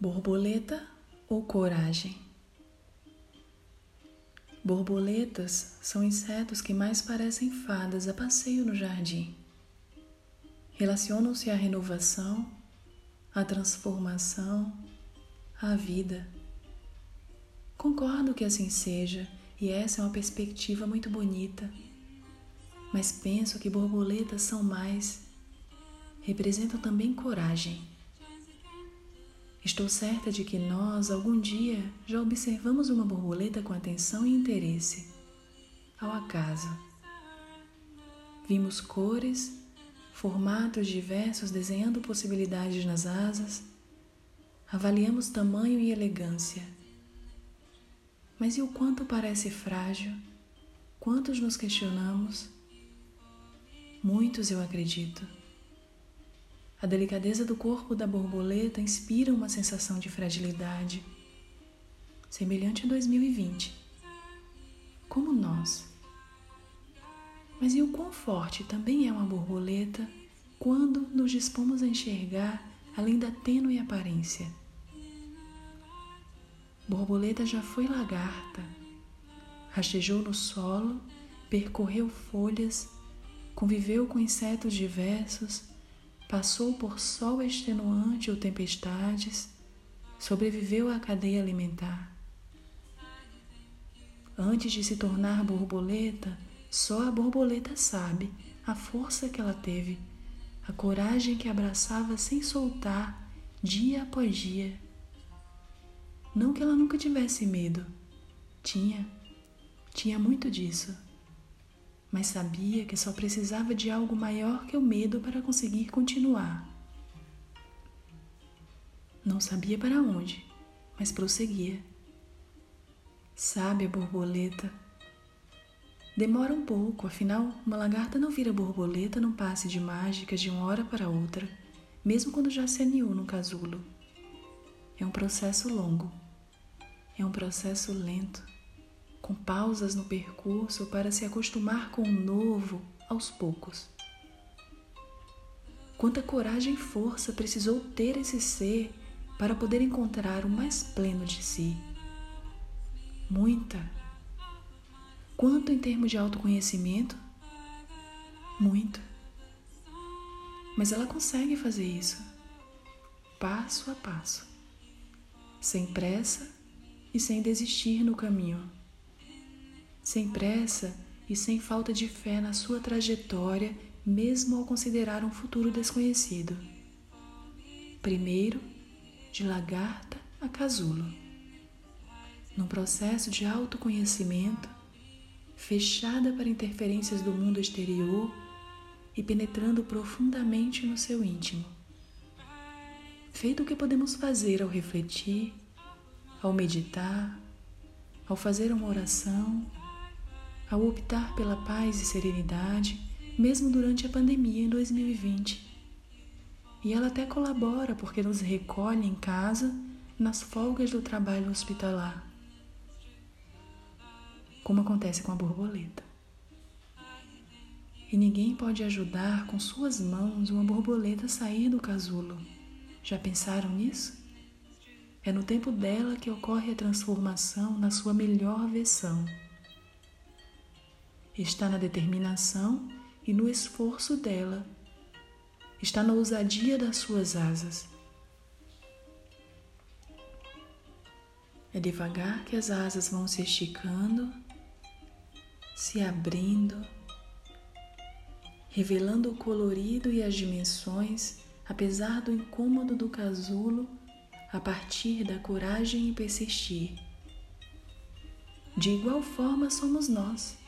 Borboleta ou coragem? Borboletas são insetos que mais parecem fadas a passeio no jardim. Relacionam-se à renovação, à transformação, à vida. Concordo que assim seja, e essa é uma perspectiva muito bonita. Mas penso que borboletas são mais, representam também coragem Estou certa de que nós, algum dia, já observamos uma borboleta com atenção e interesse. Ao acaso. Vimos cores, formatos diversos desenhando possibilidades nas asas. Avaliamos tamanho e elegância. Mas e o quanto parece frágil? Quantos nos questionamos? Muitos, eu acredito. A delicadeza do corpo da borboleta inspira uma sensação de fragilidade, semelhante a 2020, como nós. Mas e o quão forte também é uma borboleta quando nos dispomos a enxergar além da tênue aparência? Borboleta já foi lagarta, rastejou no solo, percorreu folhas, conviveu com insetos diversos passou por sol extenuante ou tempestades, sobreviveu à cadeia alimentar. Antes de se tornar borboleta, só a borboleta sabe a força que ela teve, a coragem que abraçava sem soltar dia após dia. Não que ela nunca tivesse medo, tinha, tinha muito disso mas sabia que só precisava de algo maior que o medo para conseguir continuar. Não sabia para onde, mas prosseguia. Sabe a borboleta. Demora um pouco, afinal, uma lagarta não vira borboleta num passe de mágica de uma hora para outra, mesmo quando já se aninhou no casulo. É um processo longo, é um processo lento com pausas no percurso para se acostumar com o novo aos poucos. Quanta coragem e força precisou ter esse ser para poder encontrar o mais pleno de si? Muita. Quanto em termos de autoconhecimento? Muito. Mas ela consegue fazer isso, passo a passo, sem pressa e sem desistir no caminho sem pressa e sem falta de fé na sua trajetória, mesmo ao considerar um futuro desconhecido. Primeiro, de lagarta a casulo. Num processo de autoconhecimento, fechada para interferências do mundo exterior e penetrando profundamente no seu íntimo. Feito o que podemos fazer ao refletir, ao meditar, ao fazer uma oração, ao optar pela paz e serenidade, mesmo durante a pandemia em 2020. E ela até colabora porque nos recolhe em casa nas folgas do trabalho hospitalar, como acontece com a borboleta. E ninguém pode ajudar com suas mãos uma borboleta a sair do casulo. Já pensaram nisso? É no tempo dela que ocorre a transformação na sua melhor versão está na determinação e no esforço dela, está na ousadia das suas asas. É devagar que as asas vão se esticando, se abrindo, revelando o colorido e as dimensões, apesar do incômodo do casulo, a partir da coragem e persistir. De igual forma somos nós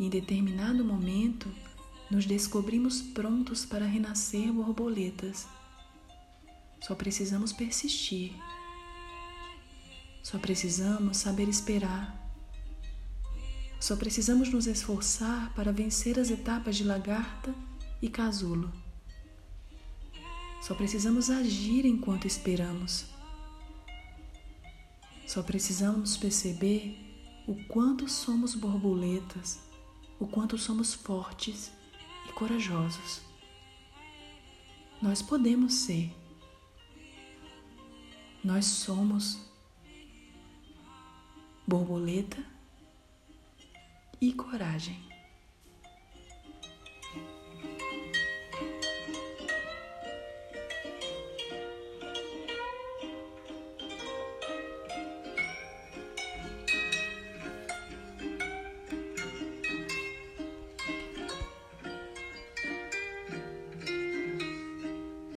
em determinado momento nos descobrimos prontos para renascer borboletas. Só precisamos persistir. Só precisamos saber esperar. Só precisamos nos esforçar para vencer as etapas de lagarta e casulo. Só precisamos agir enquanto esperamos. Só precisamos perceber o quanto somos borboletas o quanto somos fortes e corajosos. Nós podemos ser. nós somos borboleta e coragem.